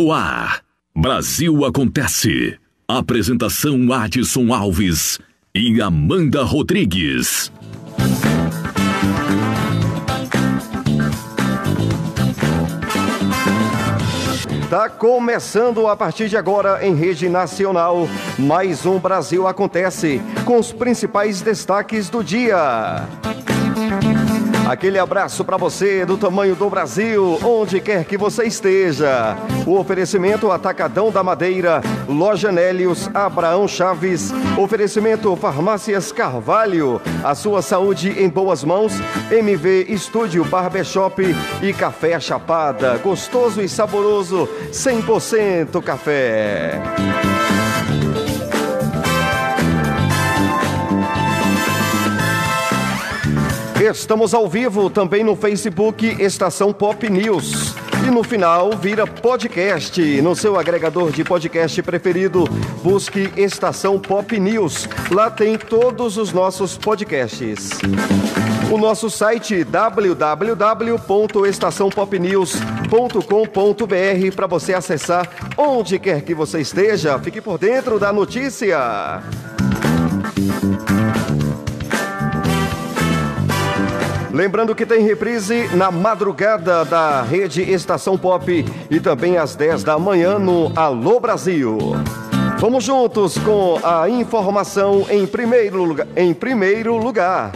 No ar, Brasil Acontece. Apresentação Adson Alves e Amanda Rodrigues. Tá começando a partir de agora em rede nacional. Mais um Brasil Acontece com os principais destaques do dia. Aquele abraço para você do tamanho do Brasil, onde quer que você esteja. O oferecimento Atacadão da Madeira, Loja Nélios, Abraão Chaves, oferecimento Farmácias Carvalho, a sua saúde em boas mãos, MV Estúdio Barbershop e Café Chapada, gostoso e saboroso, 100% café. Estamos ao vivo também no Facebook Estação Pop News. E no final vira podcast. No seu agregador de podcast preferido, busque Estação Pop News. Lá tem todos os nossos podcasts. O nosso site www.estaçãopopnews.com.br para você acessar onde quer que você esteja. Fique por dentro da notícia. Lembrando que tem reprise na madrugada da rede Estação Pop e também às 10 da manhã no Alô Brasil. Vamos juntos com a informação em primeiro lugar. Em primeiro lugar.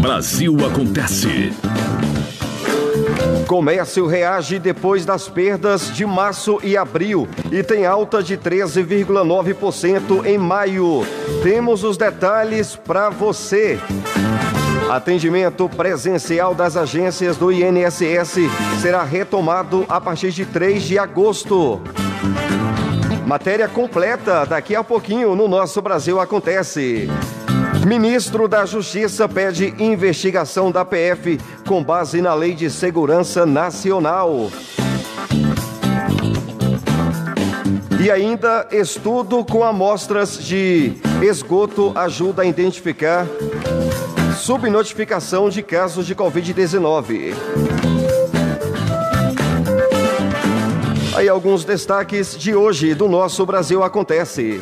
Brasil acontece. Comércio reage depois das perdas de março e abril e tem alta de 13,9% em maio. Temos os detalhes para você. Atendimento presencial das agências do INSS será retomado a partir de 3 de agosto. Matéria completa daqui a pouquinho no nosso Brasil Acontece. Ministro da Justiça pede investigação da PF com base na Lei de Segurança Nacional. E ainda, estudo com amostras de esgoto ajuda a identificar subnotificação de casos de Covid-19. Aí alguns destaques de hoje do nosso Brasil Acontece.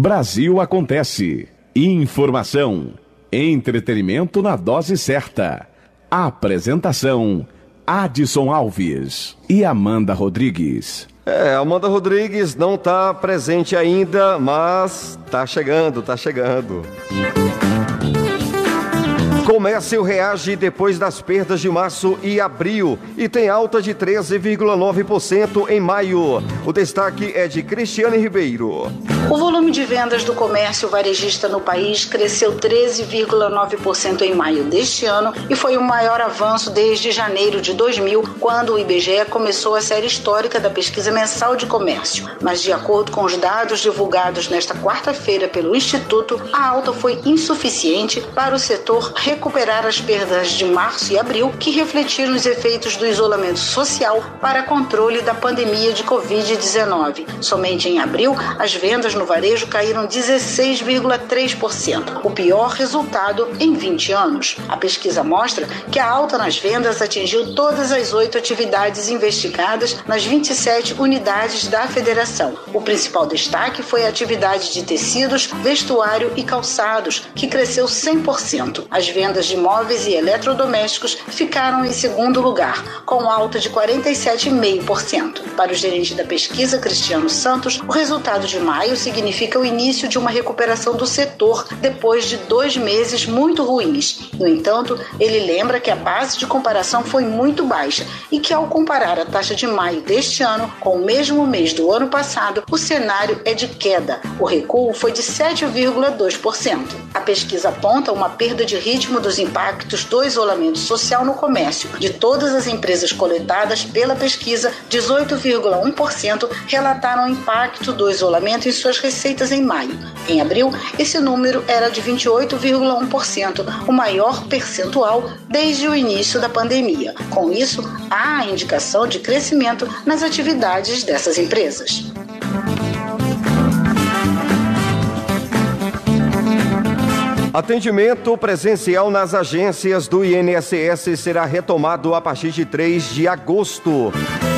Brasil Acontece. Informação. Entretenimento na dose certa. Apresentação: Adson Alves e Amanda Rodrigues. É, Amanda Rodrigues não está presente ainda, mas tá chegando, tá chegando. Comércio reage depois das perdas de março e abril e tem alta de 13,9% em maio. O destaque é de Cristiane Ribeiro. O volume de vendas do comércio varejista no país cresceu 13,9% em maio deste ano e foi o maior avanço desde janeiro de 2000, quando o IBGE começou a série histórica da pesquisa mensal de comércio. Mas, de acordo com os dados divulgados nesta quarta-feira pelo Instituto, a alta foi insuficiente para o setor recuperar as perdas de março e abril, que refletiram os efeitos do isolamento social para controle da pandemia de Covid-19. Somente em abril, as vendas no varejo caíram 16,3%, o pior resultado em 20 anos. A pesquisa mostra que a alta nas vendas atingiu todas as oito atividades investigadas nas 27 unidades da federação. O principal destaque foi a atividade de tecidos, vestuário e calçados, que cresceu 100%. As vendas vendas de móveis e eletrodomésticos ficaram em segundo lugar, com alta de 47,5%. Para o gerente da pesquisa, Cristiano Santos, o resultado de maio significa o início de uma recuperação do setor depois de dois meses muito ruins. No entanto, ele lembra que a base de comparação foi muito baixa e que, ao comparar a taxa de maio deste ano com o mesmo mês do ano passado, o cenário é de queda. O recuo foi de 7,2%. A pesquisa aponta uma perda de ritmo mesmo dos impactos do isolamento social no comércio. De todas as empresas coletadas pela pesquisa, 18,1% relataram o impacto do isolamento em suas receitas em maio. Em abril, esse número era de 28,1%, o maior percentual desde o início da pandemia. Com isso, há indicação de crescimento nas atividades dessas empresas. Atendimento presencial nas agências do INSS será retomado a partir de 3 de agosto.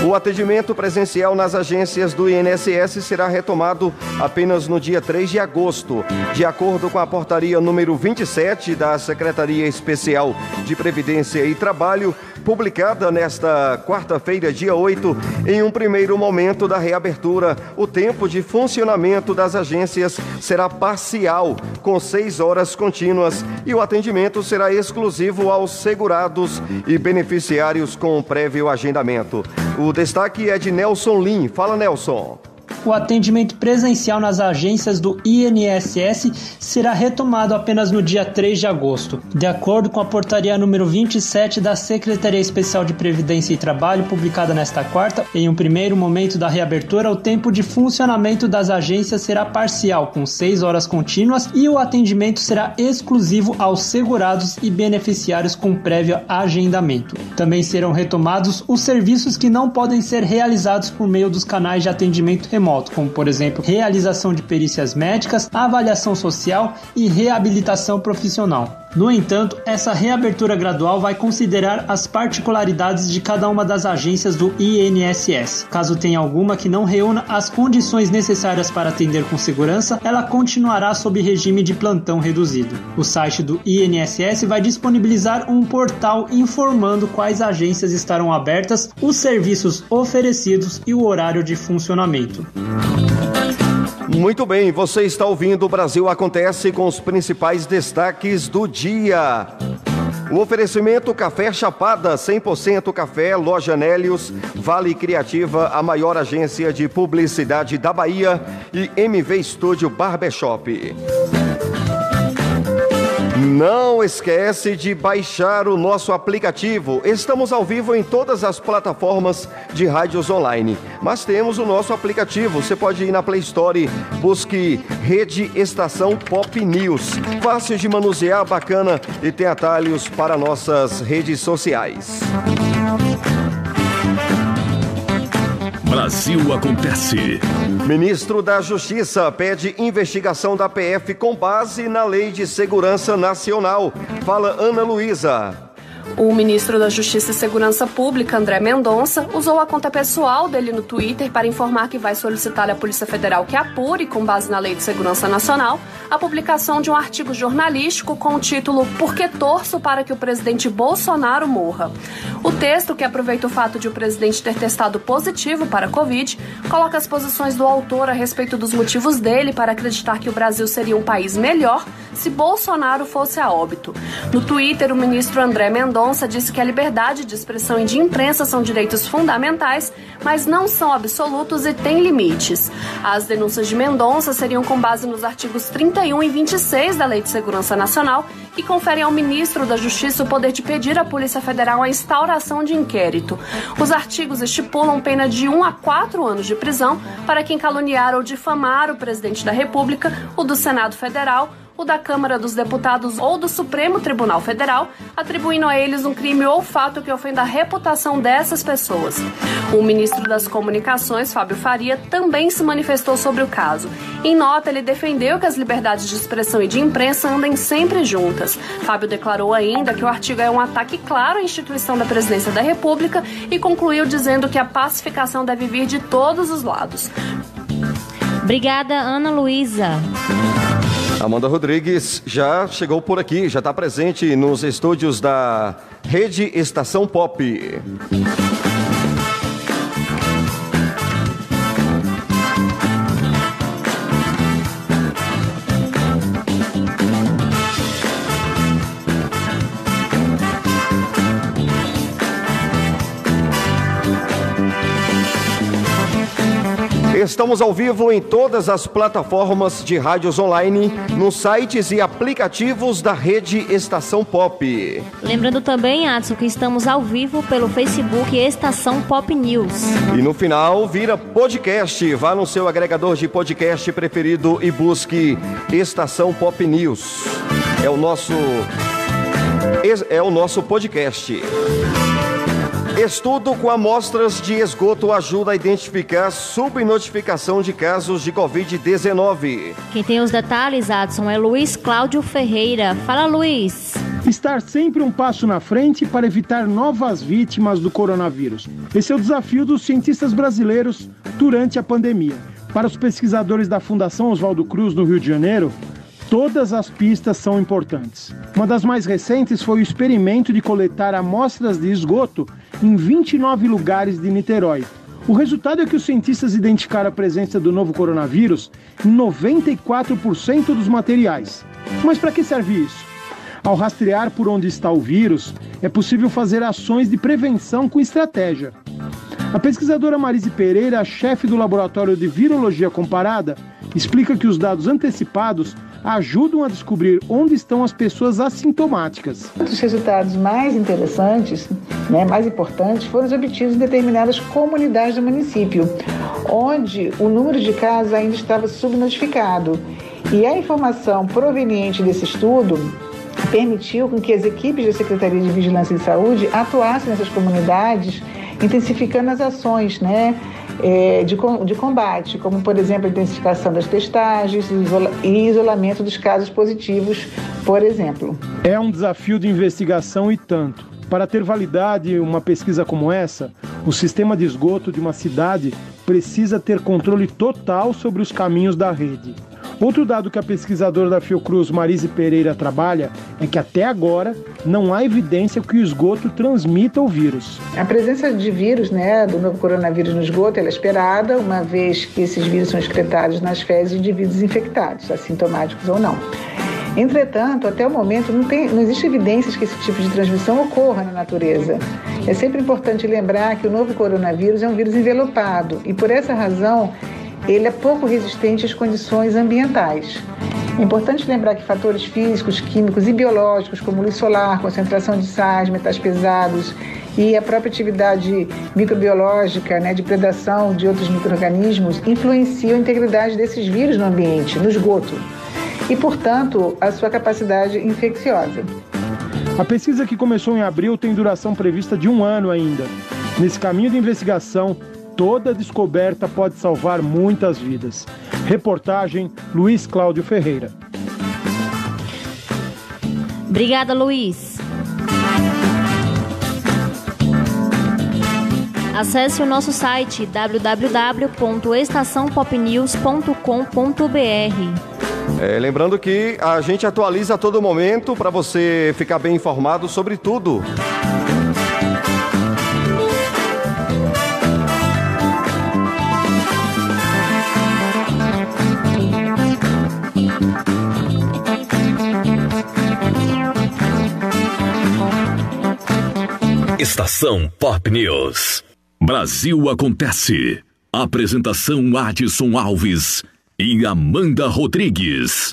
O atendimento presencial nas agências do INSS será retomado apenas no dia 3 de agosto, de acordo com a portaria número 27 da Secretaria Especial de Previdência e Trabalho publicada nesta quarta-feira, dia 8, em um primeiro momento da reabertura, o tempo de funcionamento das agências será parcial, com seis horas contínuas, e o atendimento será exclusivo aos segurados e beneficiários com prévio agendamento. O destaque é de Nelson Lim. Fala, Nelson o atendimento presencial nas agências do INSS será retomado apenas no dia 3 de agosto, de acordo com a portaria número 27 da Secretaria Especial de Previdência e Trabalho, publicada nesta quarta. Em um primeiro momento da reabertura, o tempo de funcionamento das agências será parcial, com 6 horas contínuas, e o atendimento será exclusivo aos segurados e beneficiários com prévio agendamento. Também serão retomados os serviços que não podem ser realizados por meio dos canais de atendimento remoto remoto, como por exemplo realização de perícias médicas, avaliação social e reabilitação profissional. No entanto, essa reabertura gradual vai considerar as particularidades de cada uma das agências do INSS. Caso tenha alguma que não reúna as condições necessárias para atender com segurança, ela continuará sob regime de plantão reduzido. O site do INSS vai disponibilizar um portal informando quais agências estarão abertas, os serviços oferecidos e o horário de funcionamento. Muito bem, você está ouvindo o Brasil Acontece com os principais destaques do dia. O oferecimento Café Chapada, 100% café, Loja Nélios, Vale Criativa, a maior agência de publicidade da Bahia e MV Studio Barbershop. Não esquece de baixar o nosso aplicativo. Estamos ao vivo em todas as plataformas de rádios online, mas temos o nosso aplicativo. Você pode ir na Play Store, busque Rede Estação Pop News. Fácil de manusear, bacana e tem atalhos para nossas redes sociais. Brasil Acontece. Ministro da Justiça pede investigação da PF com base na Lei de Segurança Nacional. Fala Ana Luísa. O ministro da Justiça e Segurança Pública, André Mendonça, usou a conta pessoal dele no Twitter para informar que vai solicitar à Polícia Federal que apure, com base na Lei de Segurança Nacional, a publicação de um artigo jornalístico com o título Por que torço para que o presidente Bolsonaro morra? O texto, que aproveita o fato de o presidente ter testado positivo para a Covid, coloca as posições do autor a respeito dos motivos dele para acreditar que o Brasil seria um país melhor se Bolsonaro fosse a óbito. No Twitter, o ministro André Mendonça Mendonça disse que a liberdade de expressão e de imprensa são direitos fundamentais, mas não são absolutos e têm limites. As denúncias de Mendonça seriam com base nos artigos 31 e 26 da Lei de Segurança Nacional, que conferem ao ministro da Justiça o poder de pedir à Polícia Federal a instauração de inquérito. Os artigos estipulam pena de 1 a 4 anos de prisão para quem caluniar ou difamar o presidente da República, o do Senado Federal da Câmara dos Deputados ou do Supremo Tribunal Federal, atribuindo a eles um crime ou fato que ofenda a reputação dessas pessoas. O ministro das Comunicações, Fábio Faria, também se manifestou sobre o caso. Em nota, ele defendeu que as liberdades de expressão e de imprensa andem sempre juntas. Fábio declarou ainda que o artigo é um ataque claro à instituição da presidência da República e concluiu dizendo que a pacificação deve vir de todos os lados. Obrigada, Ana Luísa. Amanda Rodrigues já chegou por aqui, já está presente nos estúdios da Rede Estação Pop. Estamos ao vivo em todas as plataformas de rádios online, nos sites e aplicativos da rede Estação Pop. Lembrando também, Adson, que estamos ao vivo pelo Facebook Estação Pop News. E no final, vira podcast. Vá no seu agregador de podcast preferido e busque Estação Pop News. É o nosso é o nosso podcast. Estudo com amostras de esgoto ajuda a identificar subnotificação de casos de Covid-19. Quem tem os detalhes, Adson, é Luiz Cláudio Ferreira. Fala, Luiz. Estar sempre um passo na frente para evitar novas vítimas do coronavírus. Esse é o desafio dos cientistas brasileiros durante a pandemia. Para os pesquisadores da Fundação Oswaldo Cruz, no Rio de Janeiro, Todas as pistas são importantes. Uma das mais recentes foi o experimento de coletar amostras de esgoto em 29 lugares de Niterói. O resultado é que os cientistas identificaram a presença do novo coronavírus em 94% dos materiais. Mas para que serve isso? Ao rastrear por onde está o vírus, é possível fazer ações de prevenção com estratégia. A pesquisadora Marise Pereira, chefe do Laboratório de Virologia Comparada, explica que os dados antecipados ajudam a descobrir onde estão as pessoas assintomáticas. Os resultados mais interessantes, né, mais importantes, foram obtidos em determinadas comunidades do município, onde o número de casos ainda estava subnotificado. E a informação proveniente desse estudo permitiu que as equipes da Secretaria de Vigilância e Saúde atuassem nessas comunidades, intensificando as ações, né? é, de, de combate, como, por exemplo, a intensificação das testagens e isolamento dos casos positivos, por exemplo. É um desafio de investigação e tanto. Para ter validade uma pesquisa como essa, o sistema de esgoto de uma cidade precisa ter controle total sobre os caminhos da rede. Outro dado que a pesquisadora da Fiocruz, Marise Pereira, trabalha é que até agora não há evidência que o esgoto transmita o vírus. A presença de vírus, né, do novo coronavírus no esgoto, é esperada, uma vez que esses vírus são excretados nas fezes de indivíduos infectados, assintomáticos ou não. Entretanto, até o momento não, tem, não existe evidências que esse tipo de transmissão ocorra na natureza. É sempre importante lembrar que o novo coronavírus é um vírus envelopado e, por essa razão, ele é pouco resistente às condições ambientais. É importante lembrar que fatores físicos, químicos e biológicos, como luz solar, concentração de sais, metais pesados e a própria atividade microbiológica né, de predação de outros micro-organismos, influenciam a integridade desses vírus no ambiente, no esgoto, e, portanto, a sua capacidade infecciosa. A pesquisa que começou em abril tem duração prevista de um ano ainda. Nesse caminho de investigação, Toda descoberta pode salvar muitas vidas. Reportagem Luiz Cláudio Ferreira. Obrigada, Luiz. Acesse o nosso site www.estaçãopopnews.com.br. É, lembrando que a gente atualiza a todo momento para você ficar bem informado sobre tudo. Estação Pop News. Brasil acontece. Apresentação Adson Alves e Amanda Rodrigues.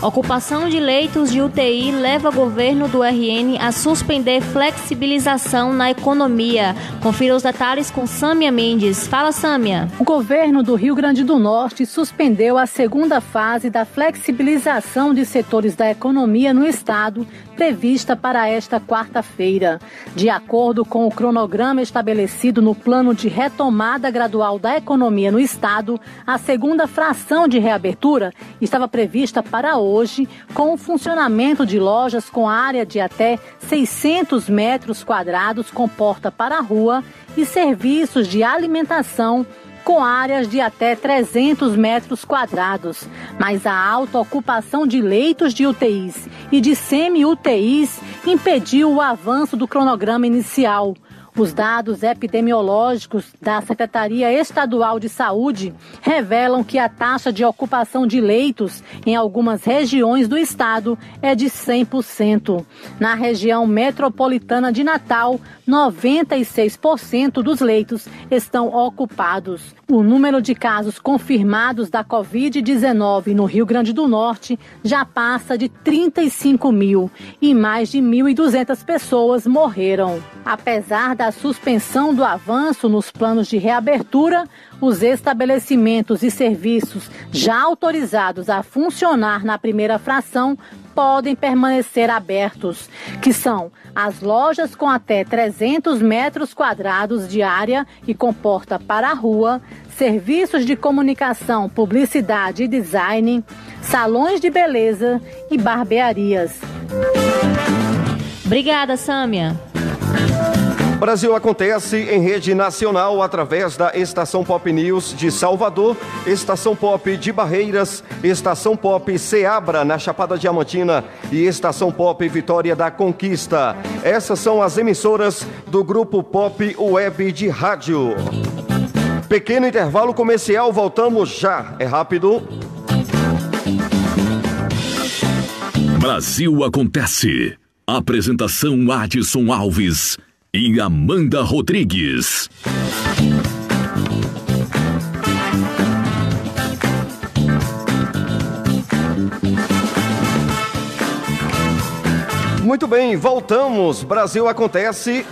Ocupação de leitos de UTI leva governo do RN a suspender flexibilização na economia. Confira os detalhes com Sâmia Mendes. Fala, Sâmia. O governo do Rio Grande do Norte suspendeu a segunda fase da flexibilização de setores da economia no estado, prevista para esta quarta-feira. De acordo com o cronograma estabelecido no plano de retomada gradual da economia no estado, a segunda fração de reabertura estava prevista para hoje hoje, com o funcionamento de lojas com área de até 600 metros quadrados com porta para a rua e serviços de alimentação com áreas de até 300 metros quadrados. Mas a alta ocupação de leitos de UTIs e de semi-UTIs impediu o avanço do cronograma inicial. Os dados epidemiológicos da Secretaria Estadual de Saúde revelam que a taxa de ocupação de leitos em algumas regiões do estado é de 100%. Na região metropolitana de Natal, 96% dos leitos estão ocupados. O número de casos confirmados da Covid-19 no Rio Grande do Norte já passa de 35 mil e mais de 1.200 pessoas morreram. Apesar da suspensão do avanço nos planos de reabertura, os estabelecimentos e serviços já autorizados a funcionar na primeira fração podem permanecer abertos, que são as lojas com até 300 metros quadrados de área e com porta para a rua, serviços de comunicação, publicidade e design, salões de beleza e barbearias. Obrigada, Sâmia. Brasil acontece em rede nacional através da Estação Pop News de Salvador, Estação Pop de Barreiras, Estação Pop Seabra na Chapada Diamantina e Estação Pop Vitória da Conquista. Essas são as emissoras do grupo Pop Web de Rádio. Pequeno intervalo comercial, voltamos já. É rápido. Brasil acontece. Apresentação Adson Alves e Amanda Rodrigues. Muito bem, voltamos. Brasil acontece.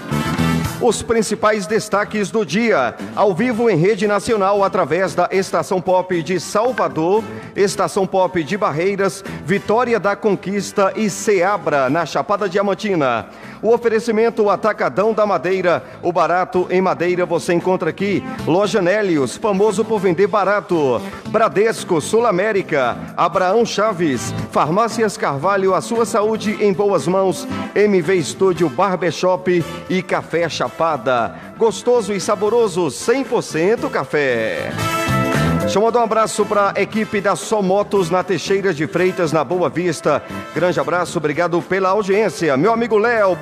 Os principais destaques do dia, ao vivo em rede nacional através da Estação Pop de Salvador, Estação Pop de Barreiras, Vitória da Conquista e Ceabra, na Chapada Diamantina. O oferecimento Atacadão da Madeira, o barato em madeira você encontra aqui. Loja Nélios, famoso por vender barato. Bradesco, Sul América, Abraão Chaves, Farmácias Carvalho, a sua saúde em boas mãos. MV Estúdio Barbershop e Café Chapada. Gostoso e saboroso, 100% café. Deixa eu mandar um abraço para a equipe da Só Motos na Teixeira de Freitas, na Boa Vista. Grande abraço, obrigado pela audiência. Meu amigo Léo.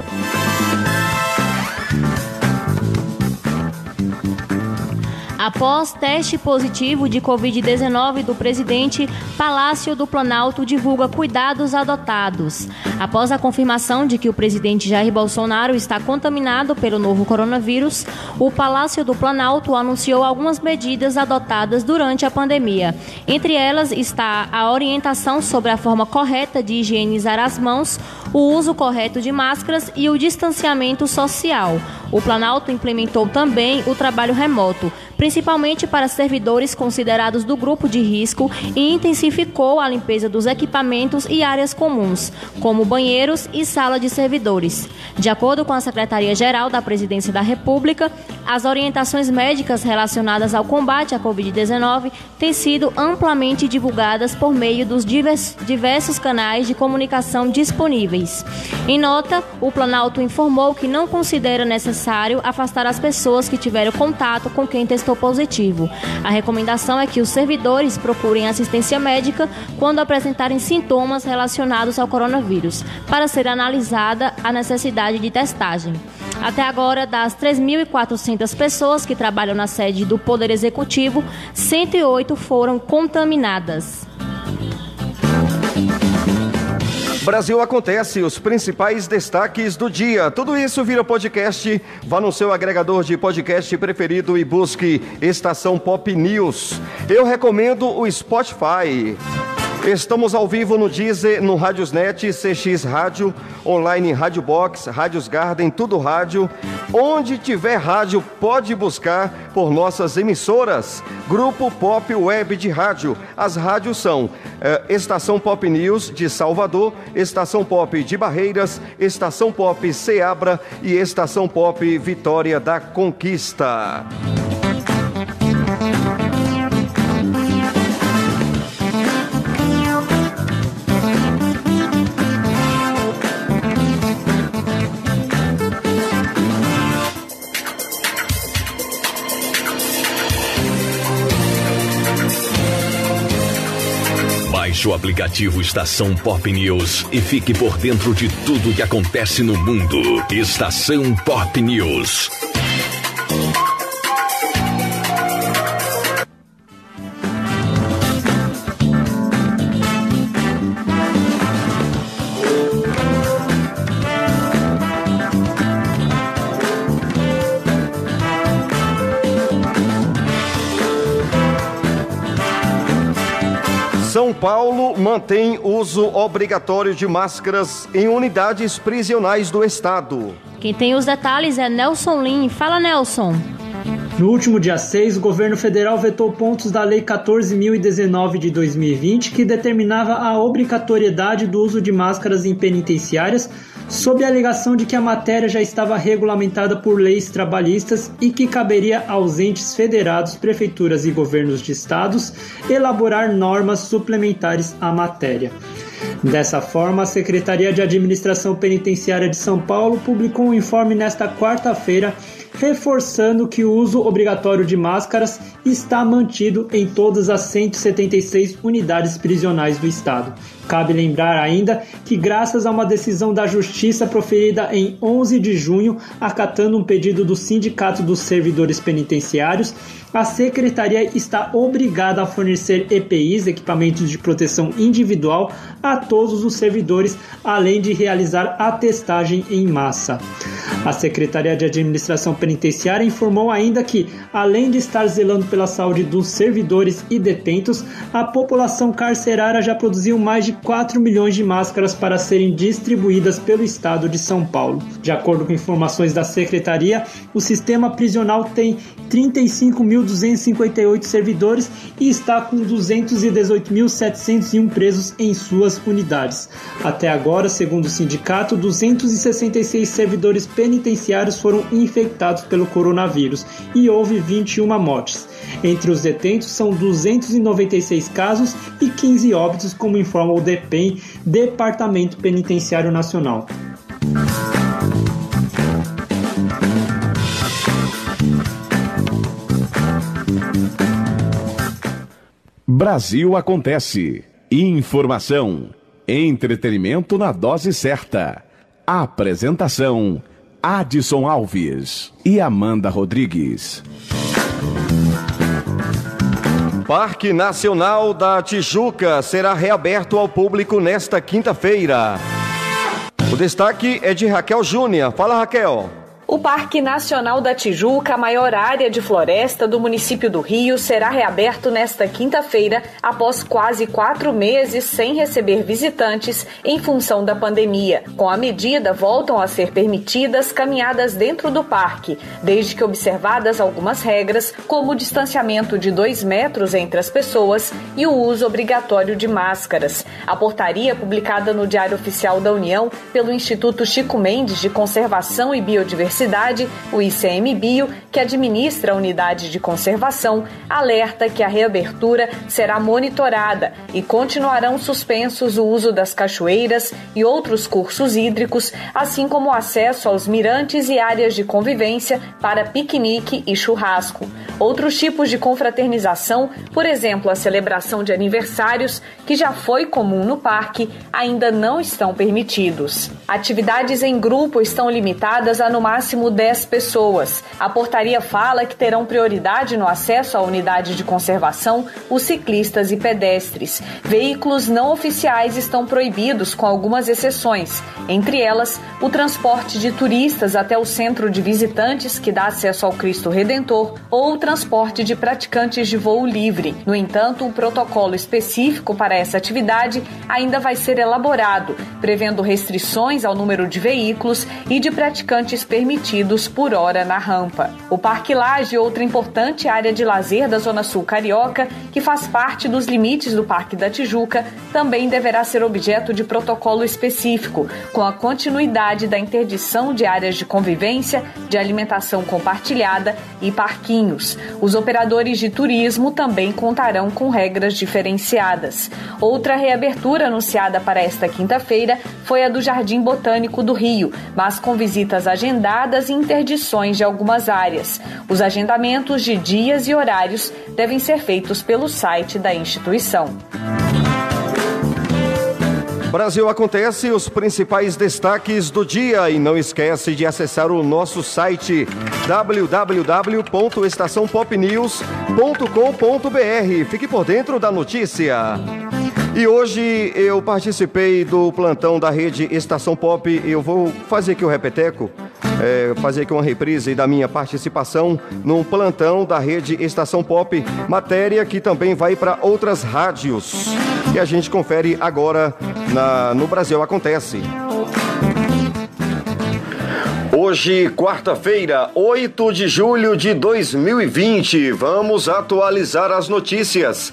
Após teste positivo de Covid-19 do presidente, Palácio do Planalto divulga cuidados adotados. Após a confirmação de que o presidente Jair Bolsonaro está contaminado pelo novo coronavírus, o Palácio do Planalto anunciou algumas medidas adotadas durante a pandemia. Entre elas está a orientação sobre a forma correta de higienizar as mãos, o uso correto de máscaras e o distanciamento social. O Planalto implementou também o trabalho remoto, principalmente para servidores considerados do grupo de risco, e intensificou a limpeza dos equipamentos e áreas comuns, como banheiros e sala de servidores. De acordo com a Secretaria-Geral da Presidência da República, as orientações médicas relacionadas ao combate à Covid-19 têm sido amplamente divulgadas por meio dos diversos canais de comunicação disponíveis. Em nota, o Planalto informou que não considera necessário afastar as pessoas que tiveram contato com quem testou positivo. A recomendação é que os servidores procurem assistência médica quando apresentarem sintomas relacionados ao coronavírus, para ser analisada a necessidade de testagem. Até agora, das 3.400 pessoas que trabalham na sede do Poder Executivo, 108 foram contaminadas. Brasil Acontece, os principais destaques do dia. Tudo isso vira podcast. Vá no seu agregador de podcast preferido e busque Estação Pop News. Eu recomendo o Spotify. Estamos ao vivo no Deezer, no Radiosnet, CX Rádio, online Rádio Box, Rádios Garden, tudo rádio. Onde tiver rádio, pode buscar por nossas emissoras. Grupo Pop Web de Rádio. As rádios são eh, Estação Pop News de Salvador, Estação Pop de Barreiras, Estação Pop Ceabra e Estação Pop Vitória da Conquista. Baixe o aplicativo Estação Pop News e fique por dentro de tudo que acontece no mundo. Estação Pop News. Paulo mantém uso obrigatório de máscaras em unidades prisionais do estado. Quem tem os detalhes é Nelson Lin. Fala, Nelson. No último dia 6, o governo federal vetou pontos da Lei 14.019 de 2020 que determinava a obrigatoriedade do uso de máscaras em penitenciárias sob a alegação de que a matéria já estava regulamentada por leis trabalhistas e que caberia aos entes federados, prefeituras e governos de estados elaborar normas suplementares à matéria. Dessa forma, a Secretaria de Administração Penitenciária de São Paulo publicou um informe nesta quarta-feira reforçando que o uso obrigatório de máscaras está mantido em todas as 176 unidades prisionais do estado. Cabe lembrar ainda que, graças a uma decisão da Justiça proferida em 11 de junho, acatando um pedido do Sindicato dos Servidores Penitenciários, a Secretaria está obrigada a fornecer EPIs, equipamentos de proteção individual, a todos os servidores, além de realizar a testagem em massa. A Secretaria de Administração Penitenciária informou ainda que, além de estar zelando pela saúde dos servidores e detentos, a população carcerária já produziu mais de 4 milhões de máscaras para serem distribuídas pelo estado de São Paulo. De acordo com informações da Secretaria, o sistema prisional tem 35.258 servidores e está com 218.701 presos em suas unidades. Até agora, segundo o sindicato, 266 servidores penitenciários foram infectados pelo coronavírus e houve 21 mortes. Entre os detentos são 296 casos e 15 óbitos, como informa o DEPEN, Departamento Penitenciário Nacional. Brasil acontece. Informação. Entretenimento na dose certa. Apresentação: Adson Alves e Amanda Rodrigues. Parque Nacional da Tijuca será reaberto ao público nesta quinta-feira. O destaque é de Raquel Júnior. Fala, Raquel. O Parque Nacional da Tijuca, a maior área de floresta do município do Rio, será reaberto nesta quinta-feira, após quase quatro meses sem receber visitantes em função da pandemia. Com a medida, voltam a ser permitidas caminhadas dentro do parque, desde que observadas algumas regras, como o distanciamento de dois metros entre as pessoas e o uso obrigatório de máscaras. A portaria, publicada no Diário Oficial da União pelo Instituto Chico Mendes de Conservação e Biodiversidade, Universidade, o ICMBio, que administra a unidade de conservação, alerta que a reabertura será monitorada e continuarão suspensos o uso das cachoeiras e outros cursos hídricos, assim como o acesso aos mirantes e áreas de convivência para piquenique e churrasco. Outros tipos de confraternização, por exemplo, a celebração de aniversários, que já foi comum no parque, ainda não estão permitidos. Atividades em grupo estão limitadas a no máximo 10 pessoas. A portaria fala que terão prioridade no acesso à unidade de conservação os ciclistas e pedestres. Veículos não oficiais estão proibidos, com algumas exceções, entre elas o transporte de turistas até o centro de visitantes que dá acesso ao Cristo Redentor ou o transporte de praticantes de voo livre. No entanto, um protocolo específico para essa atividade ainda vai ser elaborado, prevendo restrições ao número de veículos e de praticantes permitidos por hora na rampa. O Parque Laje, outra importante área de lazer da Zona Sul Carioca, que faz parte dos limites do Parque da Tijuca, também deverá ser objeto de protocolo específico, com a continuidade da interdição de áreas de convivência, de alimentação compartilhada e parquinhos. Os operadores de turismo também contarão com regras diferenciadas. Outra reabertura anunciada para esta quinta-feira foi a do Jardim Botânico do Rio, mas com visitas agendadas e interdições de algumas áreas. Os agendamentos de dias e horários devem ser feitos pelo site da instituição. Brasil acontece os principais destaques do dia e não esquece de acessar o nosso site www.estaçãopopnews.com.br. Fique por dentro da notícia. E hoje eu participei do plantão da rede Estação Pop. Eu vou fazer aqui o repeteco, é, fazer aqui uma reprise da minha participação num plantão da rede Estação Pop, matéria que também vai para outras rádios. E a gente confere agora na, no Brasil Acontece. Hoje, quarta-feira, 8 de julho de 2020, vamos atualizar as notícias.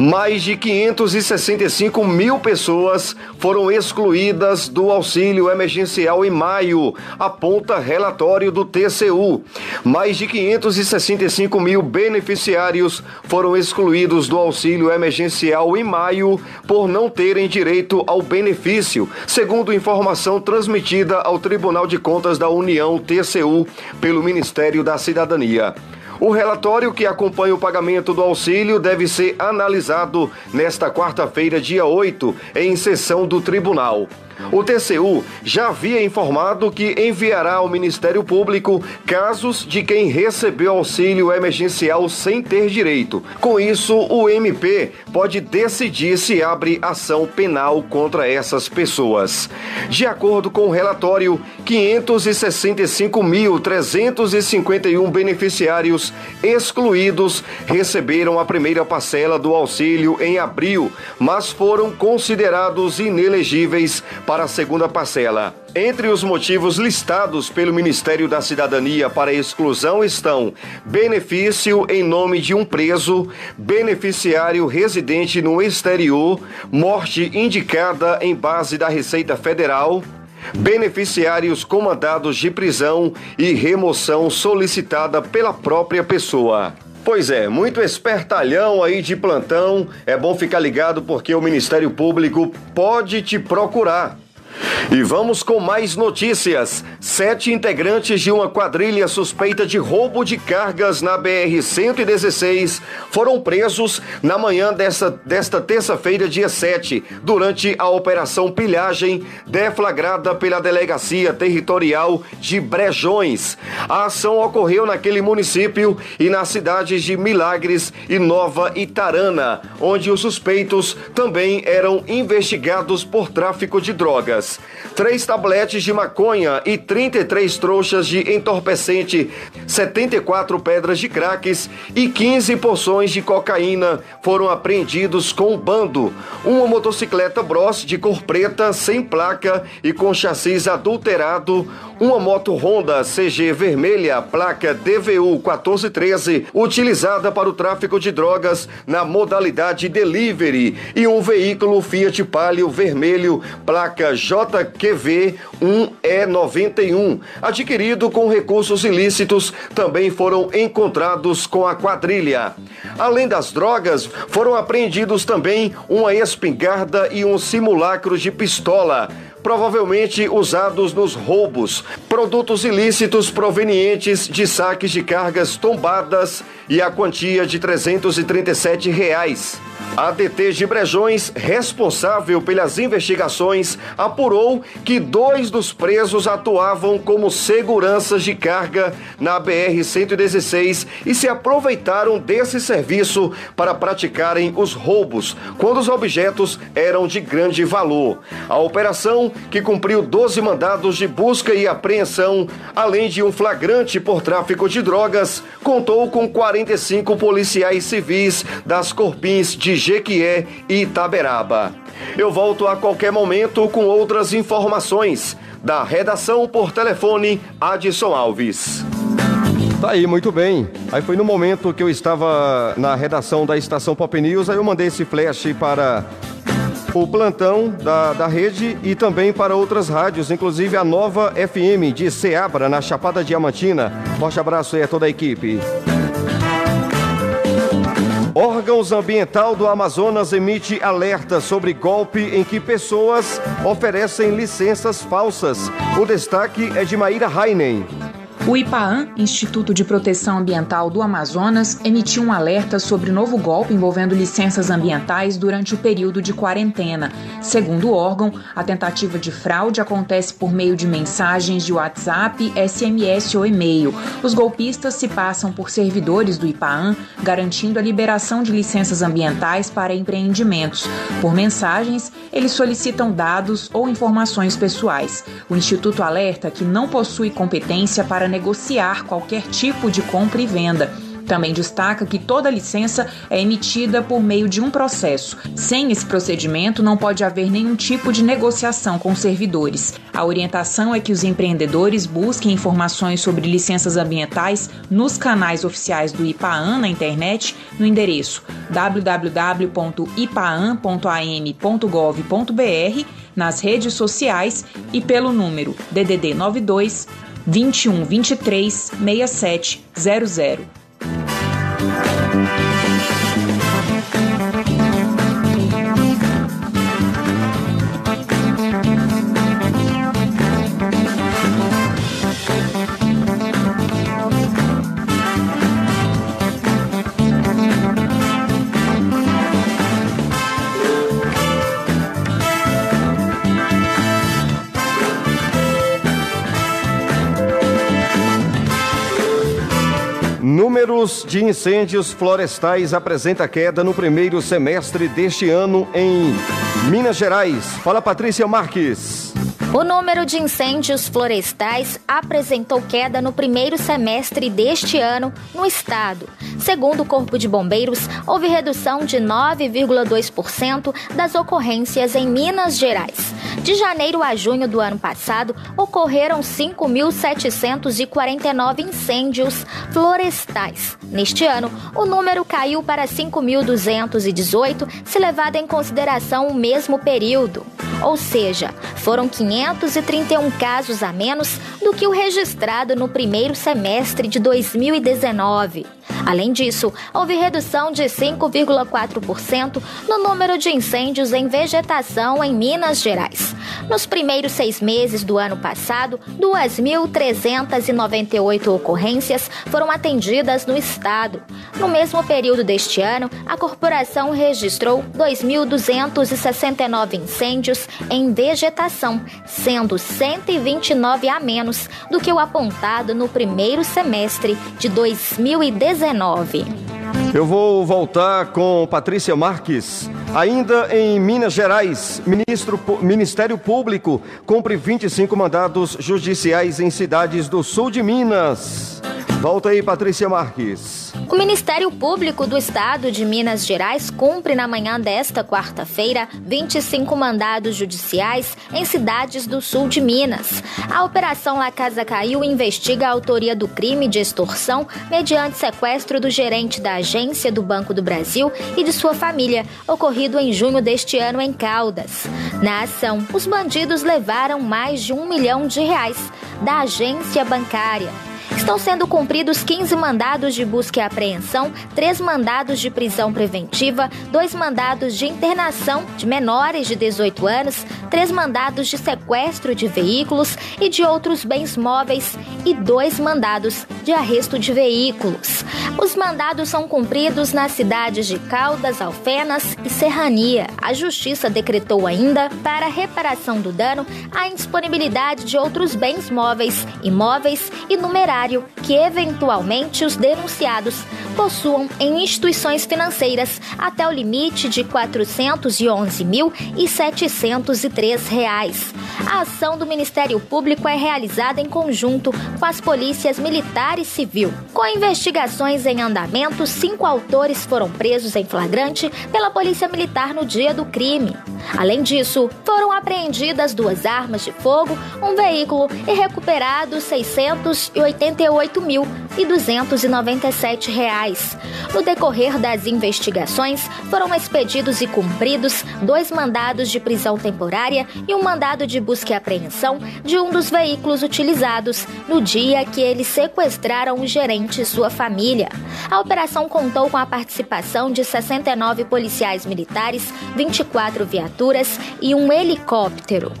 Mais de 565 mil pessoas foram excluídas do auxílio emergencial em maio, aponta relatório do TCU. Mais de 565 mil beneficiários foram excluídos do auxílio emergencial em maio por não terem direito ao benefício, segundo informação transmitida ao Tribunal de Contas da União, TCU, pelo Ministério da Cidadania. O relatório que acompanha o pagamento do auxílio deve ser analisado nesta quarta-feira, dia 8, em sessão do tribunal. O TCU já havia informado que enviará ao Ministério Público casos de quem recebeu auxílio emergencial sem ter direito. Com isso, o MP pode decidir se abre ação penal contra essas pessoas. De acordo com o relatório, 565.351 beneficiários excluídos receberam a primeira parcela do auxílio em abril, mas foram considerados inelegíveis para a segunda parcela. Entre os motivos listados pelo Ministério da Cidadania para exclusão estão benefício em nome de um preso, beneficiário residente no exterior, morte indicada em base da Receita Federal, beneficiários com mandados de prisão e remoção solicitada pela própria pessoa. Pois é, muito espertalhão aí de plantão. É bom ficar ligado porque o Ministério Público pode te procurar. E vamos com mais notícias. Sete integrantes de uma quadrilha suspeita de roubo de cargas na BR-116 foram presos na manhã desta, desta terça-feira, dia 7, durante a Operação Pilhagem, deflagrada pela Delegacia Territorial de Brejões. A ação ocorreu naquele município e nas cidades de Milagres e Nova Itarana, onde os suspeitos também eram investigados por tráfico de drogas três. Tabletes de maconha e 33 trouxas de entorpecente, 74 pedras de craques e 15 porções de cocaína foram apreendidos com o bando. Uma motocicleta Bros de cor preta, sem placa e com chassis adulterado, uma moto Honda CG vermelha, placa DVU 1413, utilizada para o tráfico de drogas na modalidade delivery, e um veículo Fiat Palio vermelho, placa JQV 1E91, adquirido com recursos ilícitos, também foram encontrados com a quadrilha. Além das drogas, foram apreendidos também uma espingarda e um simulacro de pistola provavelmente usados nos roubos, produtos ilícitos provenientes de saques de cargas tombadas e a quantia de 337 reais. A DT de Brejões, responsável pelas investigações, apurou que dois dos presos atuavam como seguranças de carga na BR-116 e se aproveitaram desse serviço para praticarem os roubos, quando os objetos eram de grande valor. A operação, que cumpriu 12 mandados de busca e apreensão, além de um flagrante por tráfico de drogas, contou com 45 policiais civis das Corpins de Jequié e Itaberaba. Eu volto a qualquer momento com outras informações. Da redação por telefone, Adson Alves. Tá aí, muito bem. Aí foi no momento que eu estava na redação da estação Pop News, aí eu mandei esse flash para o plantão da, da rede e também para outras rádios, inclusive a nova FM de Ceabra, na Chapada Diamantina. Forte abraço aí a toda a equipe. Órgãos Ambiental do Amazonas emite alerta sobre golpe em que pessoas oferecem licenças falsas. O destaque é de Maíra Heinen. O IPAAN, Instituto de Proteção Ambiental do Amazonas, emitiu um alerta sobre novo golpe envolvendo licenças ambientais durante o período de quarentena. Segundo o órgão, a tentativa de fraude acontece por meio de mensagens de WhatsApp, SMS ou e-mail. Os golpistas se passam por servidores do IPAAN, garantindo a liberação de licenças ambientais para empreendimentos. Por mensagens, eles solicitam dados ou informações pessoais. O Instituto alerta que não possui competência para negociar qualquer tipo de compra e venda. Também destaca que toda licença é emitida por meio de um processo. Sem esse procedimento, não pode haver nenhum tipo de negociação com servidores. A orientação é que os empreendedores busquem informações sobre licenças ambientais nos canais oficiais do IPAAN na internet, no endereço www.ipaan.am.gov.br, nas redes sociais e pelo número DDD 92 21 23 67 Números de incêndios florestais apresenta queda no primeiro semestre deste ano em Minas Gerais. Fala Patrícia Marques. O número de incêndios florestais apresentou queda no primeiro semestre deste ano no estado. Segundo o Corpo de Bombeiros, houve redução de 9,2% das ocorrências em Minas Gerais. De janeiro a junho do ano passado, ocorreram 5.749 incêndios florestais. Neste ano, o número caiu para 5.218, se levado em consideração o mesmo período. Ou seja, foram 531 casos a menos do que o registrado no primeiro semestre de 2019. Além disso, houve redução de 5,4% no número de incêndios em vegetação em Minas Gerais. Nos primeiros seis meses do ano passado, 2.398 ocorrências foram atendidas no estado. No mesmo período deste ano, a corporação registrou 2.269 incêndios em vegetação, sendo 129 a menos do que o apontado no primeiro semestre de 2019. Eu vou voltar com Patrícia Marques. Ainda em Minas Gerais, ministro, Ministério Público cumpre 25 mandados judiciais em cidades do sul de Minas. Volta aí, Patrícia Marques. O Ministério Público do Estado de Minas Gerais cumpre na manhã desta quarta-feira 25 mandados judiciais em cidades do sul de Minas. A Operação La Casa Caiu investiga a autoria do crime de extorsão mediante sequestro do gerente da agência do Banco do Brasil e de sua família, ocorrido em junho deste ano em Caldas. Na ação, os bandidos levaram mais de um milhão de reais da agência bancária. Estão sendo cumpridos 15 mandados de busca e apreensão, três mandados de prisão preventiva, dois mandados de internação de menores de 18 anos, três mandados de sequestro de veículos e de outros bens móveis e dois mandados de arresto de veículos. Os mandados são cumpridos nas cidades de Caldas, Alfenas e Serrania. A Justiça decretou ainda, para reparação do dano, a indisponibilidade de outros bens móveis, imóveis e que eventualmente os denunciados possuam em instituições financeiras até o limite de R$ 411.703. A ação do Ministério Público é realizada em conjunto com as polícias militar e civil. Com investigações em andamento, cinco autores foram presos em flagrante pela Polícia Militar no dia do crime. Além disso, foram apreendidas duas armas de fogo, um veículo e recuperados 688.297 reais. No decorrer das investigações, foram expedidos e cumpridos dois mandados de prisão temporária e um mandado de busca e apreensão de um dos veículos utilizados no dia que eles sequestraram o gerente e sua família. A operação contou com a participação de 69 policiais militares, 24 viaturas e um helicóptero.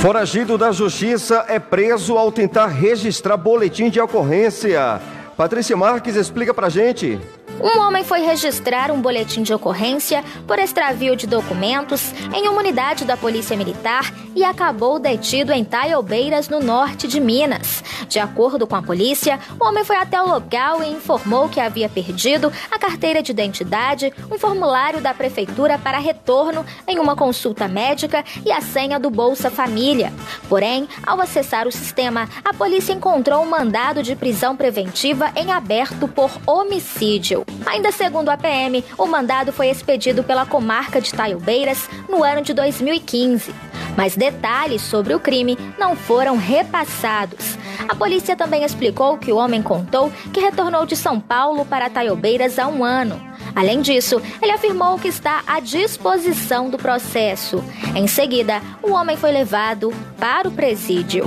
Foragido da justiça é preso ao tentar registrar boletim de ocorrência. Patrícia Marques explica pra gente. Um homem foi registrar um boletim de ocorrência por extravio de documentos em uma unidade da Polícia Militar e acabou detido em Taiobeiras, no norte de Minas. De acordo com a polícia, o homem foi até o local e informou que havia perdido a carteira de identidade, um formulário da prefeitura para retorno em uma consulta médica e a senha do Bolsa Família. Porém, ao acessar o sistema, a polícia encontrou um mandado de prisão preventiva em aberto por homicídio. Ainda segundo a PM, o mandado foi expedido pela comarca de Taiobeiras no ano de 2015. Mas detalhes sobre o crime não foram repassados. A polícia também explicou que o homem contou que retornou de São Paulo para Taiobeiras há um ano. Além disso, ele afirmou que está à disposição do processo. Em seguida, o homem foi levado para o presídio.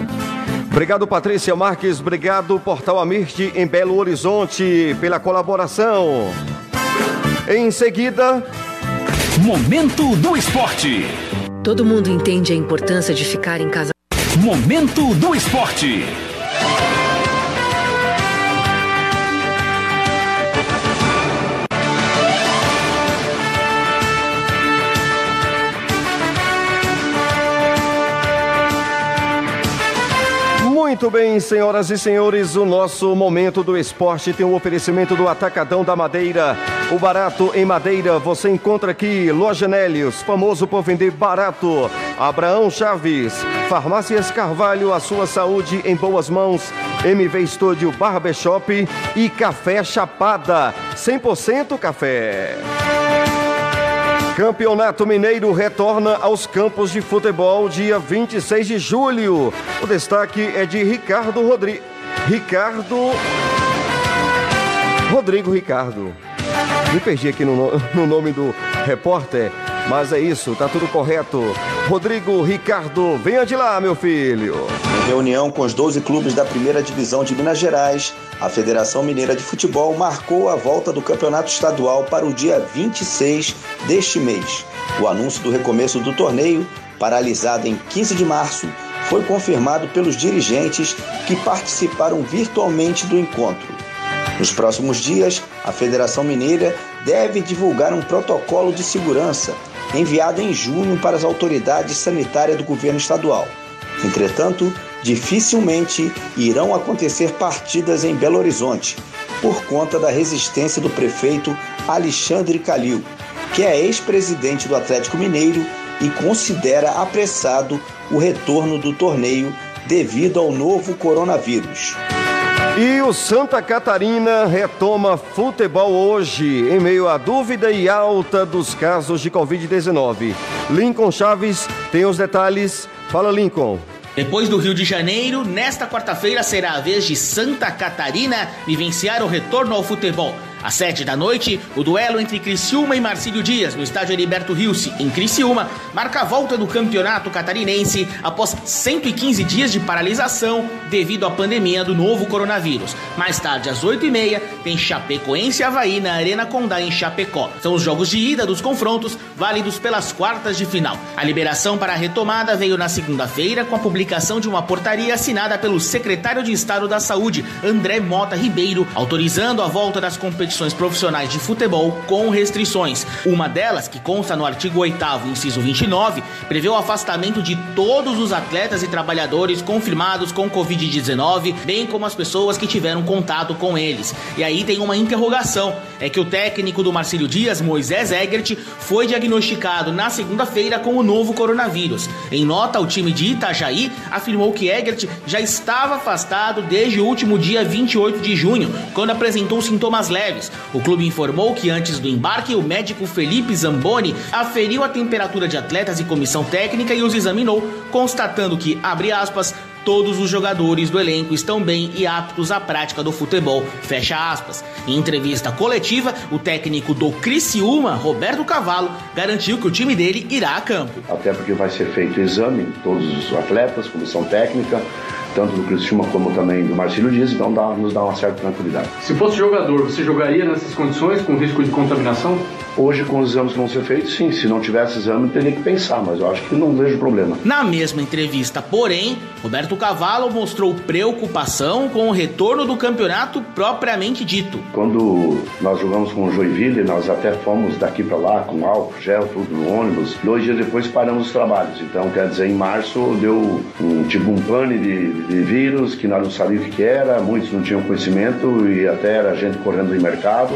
Obrigado, Patrícia Marques. Obrigado, Portal Amirte em Belo Horizonte, pela colaboração. Em seguida. Momento do Esporte. Todo mundo entende a importância de ficar em casa. Momento do Esporte. Muito bem, senhoras e senhores, o nosso momento do esporte tem o um oferecimento do Atacadão da Madeira. O barato em madeira você encontra aqui. Loja Nélios, famoso por vender barato. Abraão Chaves, Farmácias Carvalho, a sua saúde em boas mãos. MV Studio Barbershop e Café Chapada, 100% café. Campeonato Mineiro retorna aos campos de futebol dia 26 de julho. O destaque é de Ricardo Rodrigues. Ricardo. Rodrigo Ricardo. Me perdi aqui no, no nome do repórter, mas é isso, tá tudo correto. Rodrigo Ricardo, venha de lá, meu filho. Em reunião com os 12 clubes da primeira divisão de Minas Gerais, a Federação Mineira de Futebol marcou a volta do campeonato estadual para o dia 26 deste mês. O anúncio do recomeço do torneio, paralisado em 15 de março, foi confirmado pelos dirigentes que participaram virtualmente do encontro. Nos próximos dias, a Federação Mineira deve divulgar um protocolo de segurança enviado em junho para as autoridades sanitárias do governo estadual. Entretanto, dificilmente irão acontecer partidas em Belo Horizonte, por conta da resistência do prefeito Alexandre Calil, que é ex-presidente do Atlético Mineiro e considera apressado o retorno do torneio devido ao novo coronavírus. E o Santa Catarina retoma futebol hoje, em meio à dúvida e alta dos casos de Covid-19. Lincoln Chaves tem os detalhes. Fala, Lincoln. Depois do Rio de Janeiro, nesta quarta-feira será a vez de Santa Catarina vivenciar o retorno ao futebol. Às sete da noite, o duelo entre Criciúma e Marcílio Dias, no estádio Heriberto Rilse, em Criciúma, marca a volta do campeonato catarinense após 115 dias de paralisação devido à pandemia do novo coronavírus. Mais tarde, às oito e meia, tem Chapecoense e Havaí na Arena Condá, em Chapecó. São os jogos de ida dos confrontos, válidos pelas quartas de final. A liberação para a retomada veio na segunda-feira com a publicação de uma portaria assinada pelo secretário de Estado da Saúde, André Mota Ribeiro, autorizando a volta das competições competições profissionais de futebol com restrições. Uma delas, que consta no artigo 8 inciso 29, prevê o afastamento de todos os atletas e trabalhadores confirmados com Covid-19, bem como as pessoas que tiveram contato com eles. E aí tem uma interrogação, é que o técnico do Marcílio Dias, Moisés Egert, foi diagnosticado na segunda-feira com o novo coronavírus. Em nota, o time de Itajaí afirmou que Egert já estava afastado desde o último dia 28 de junho, quando apresentou sintomas leves o clube informou que antes do embarque, o médico Felipe Zamboni aferiu a temperatura de atletas e comissão técnica e os examinou, constatando que, abre aspas, todos os jogadores do elenco estão bem e aptos à prática do futebol. Fecha aspas. Em entrevista coletiva, o técnico do Criciúma, Roberto Cavalo, garantiu que o time dele irá a campo. Até porque vai ser feito exame todos os atletas, comissão técnica, tanto do Criciúma como também do Marcelo Dias, então dá, nos dá uma certa tranquilidade. Se fosse jogador, você jogaria nessas condições com risco de contaminação? Hoje, com os exames que vão ser feitos, sim, se não tivesse exame, teria que pensar, mas eu acho que não vejo problema. Na mesma entrevista, porém, Roberto Cavallo mostrou preocupação com o retorno do campeonato propriamente dito. Quando nós jogamos com o Joinville, nós até fomos daqui para lá com álcool, gel, tudo no ônibus. Dois dias depois paramos os trabalhos. Então, quer dizer, em março deu um tipo um pane de, de vírus que nós não sabíamos o que era, muitos não tinham conhecimento e até era gente correndo no mercado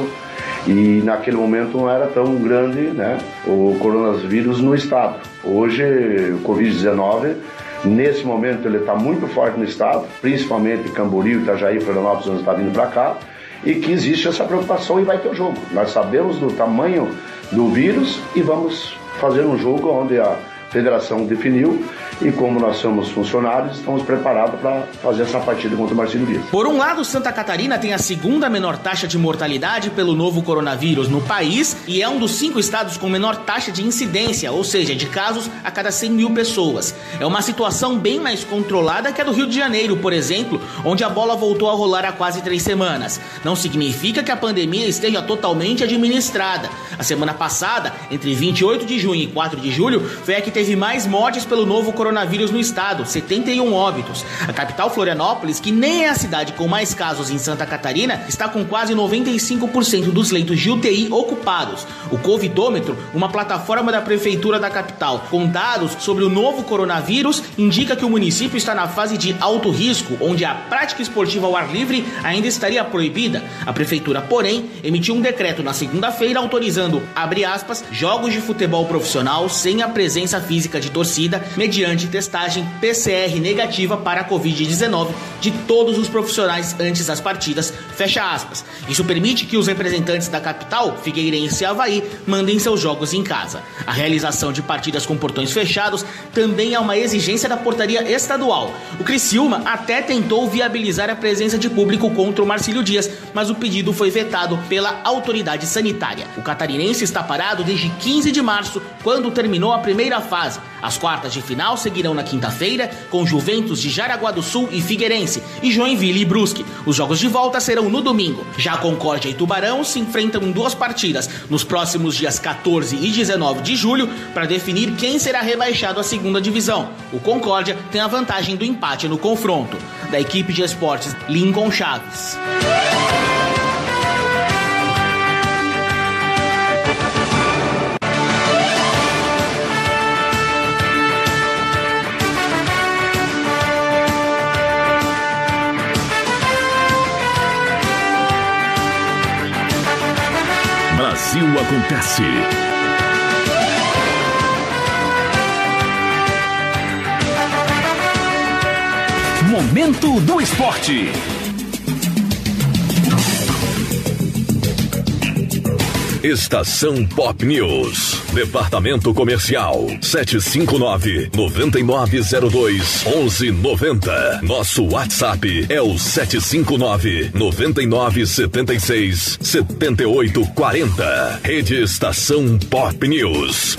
e naquele momento não era tão grande né, o coronavírus no estado. Hoje, o Covid-19, nesse momento, ele está muito forte no estado, principalmente Camboriú, Itajaí, Florianópolis, está vindo para cá, e que existe essa preocupação e vai ter o jogo. Nós sabemos do tamanho do vírus e vamos fazer um jogo onde a federação definiu e como nós somos funcionários, estamos preparados para fazer essa partida contra o Marcelo Dias. Por um lado, Santa Catarina tem a segunda menor taxa de mortalidade pelo novo coronavírus no país e é um dos cinco estados com menor taxa de incidência, ou seja, de casos a cada 100 mil pessoas. É uma situação bem mais controlada que a do Rio de Janeiro, por exemplo, onde a bola voltou a rolar há quase três semanas. Não significa que a pandemia esteja totalmente administrada. A semana passada, entre 28 de junho e 4 de julho, foi a que teve mais mortes pelo novo coronavírus coronavírus no estado, 71 óbitos. A capital Florianópolis, que nem é a cidade com mais casos em Santa Catarina, está com quase 95% dos leitos de UTI ocupados. O Covidômetro, uma plataforma da prefeitura da capital, com dados sobre o novo coronavírus, indica que o município está na fase de alto risco, onde a prática esportiva ao ar livre ainda estaria proibida. A prefeitura, porém, emitiu um decreto na segunda-feira autorizando, abre aspas, jogos de futebol profissional sem a presença física de torcida mediante mediante testagem PCR negativa para a Covid-19 de todos os profissionais antes das partidas, fecha aspas. Isso permite que os representantes da capital, Figueirense e Havaí, mandem seus jogos em casa. A realização de partidas com portões fechados também é uma exigência da portaria estadual. O Criciúma até tentou viabilizar a presença de público contra o Marcílio Dias, mas o pedido foi vetado pela autoridade sanitária. O catarinense está parado desde 15 de março, quando terminou a primeira fase. As quartas de final seguirão na quinta-feira com Juventus de Jaraguá do Sul e Figueirense e Joinville e Brusque. Os jogos de volta serão no domingo. Já Concórdia e Tubarão se enfrentam em duas partidas nos próximos dias 14 e 19 de julho para definir quem será rebaixado à segunda divisão. O Concórdia tem a vantagem do empate no confronto. Da equipe de esportes Lincoln Chaves. Brasil acontece. Momento do Esporte. Estação Pop News. Departamento Comercial 759-9902-1190. Nosso WhatsApp é o 759-9976-7840. Rede Estação Pop News.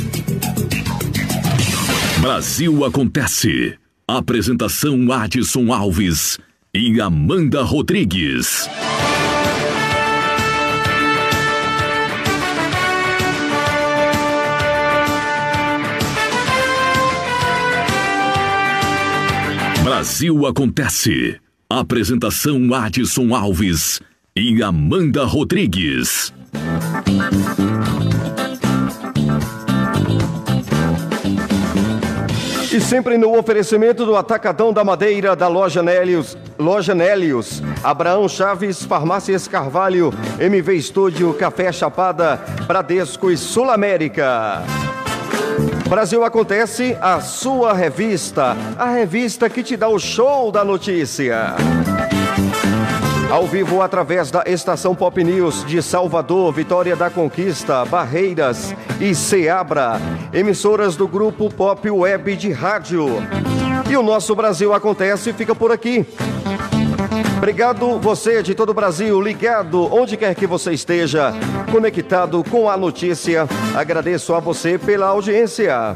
Brasil Acontece. Apresentação Adson Alves e Amanda Rodrigues. Brasil Acontece. Apresentação Adson Alves e Amanda Rodrigues. E sempre no oferecimento do Atacadão da Madeira da Loja Nélios, Loja Nélios, Abraão Chaves, Farmácias Carvalho, MV Estúdio, Café Chapada, Bradesco e Sul América. Brasil Acontece, a sua revista, a revista que te dá o show da notícia. Ao vivo através da estação Pop News de Salvador, Vitória da Conquista, Barreiras e Ceabra, emissoras do grupo Pop Web de Rádio. E o nosso Brasil Acontece fica por aqui. Obrigado você de todo o Brasil, ligado onde quer que você esteja, conectado com a notícia. Agradeço a você pela audiência.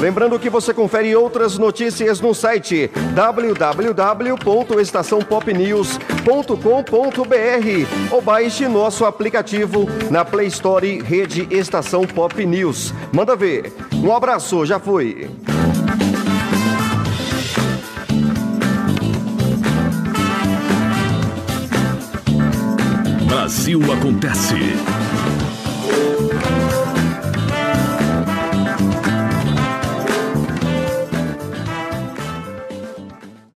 Lembrando que você confere outras notícias no site www.estaçãopopnews.com.br ou baixe nosso aplicativo na Play Store Rede Estação Pop News. Manda ver. Um abraço, já foi. Brasil acontece.